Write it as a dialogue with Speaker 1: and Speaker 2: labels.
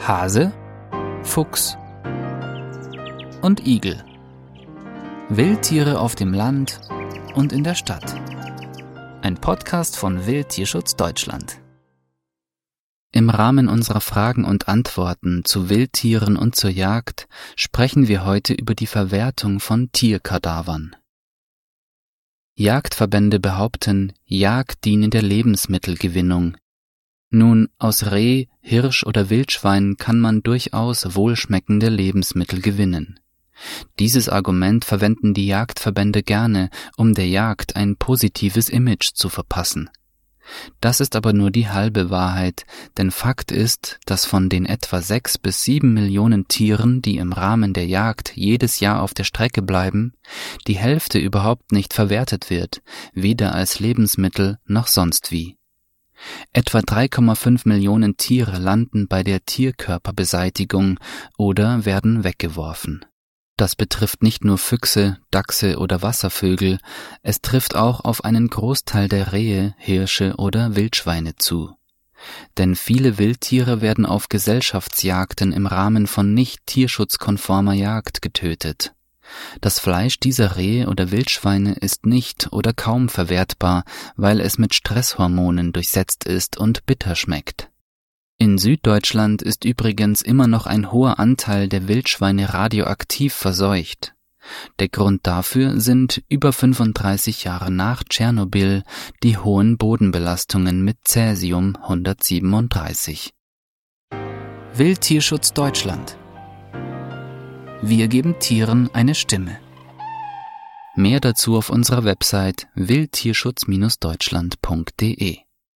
Speaker 1: Hase, Fuchs und Igel. Wildtiere auf dem Land und in der Stadt. Ein Podcast von Wildtierschutz Deutschland. Im Rahmen unserer Fragen und Antworten zu Wildtieren und zur Jagd sprechen wir heute über die Verwertung von Tierkadavern. Jagdverbände behaupten, Jagd diene der Lebensmittelgewinnung. Nun, aus Reh, Hirsch oder Wildschwein kann man durchaus wohlschmeckende Lebensmittel gewinnen. Dieses Argument verwenden die Jagdverbände gerne, um der Jagd ein positives Image zu verpassen. Das ist aber nur die halbe Wahrheit, denn Fakt ist, dass von den etwa sechs bis sieben Millionen Tieren, die im Rahmen der Jagd jedes Jahr auf der Strecke bleiben, die Hälfte überhaupt nicht verwertet wird, weder als Lebensmittel noch sonst wie. Etwa 3,5 Millionen Tiere landen bei der Tierkörperbeseitigung oder werden weggeworfen. Das betrifft nicht nur Füchse, Dachse oder Wasservögel, es trifft auch auf einen Großteil der Rehe, Hirsche oder Wildschweine zu. Denn viele Wildtiere werden auf Gesellschaftsjagden im Rahmen von nicht tierschutzkonformer Jagd getötet. Das Fleisch dieser Rehe oder Wildschweine ist nicht oder kaum verwertbar, weil es mit Stresshormonen durchsetzt ist und bitter schmeckt. In Süddeutschland ist übrigens immer noch ein hoher Anteil der Wildschweine radioaktiv verseucht. Der Grund dafür sind über 35 Jahre nach Tschernobyl die hohen Bodenbelastungen mit Cäsium 137. Wildtierschutz Deutschland Wir geben Tieren eine Stimme. Mehr dazu auf unserer Website wildtierschutz-deutschland.de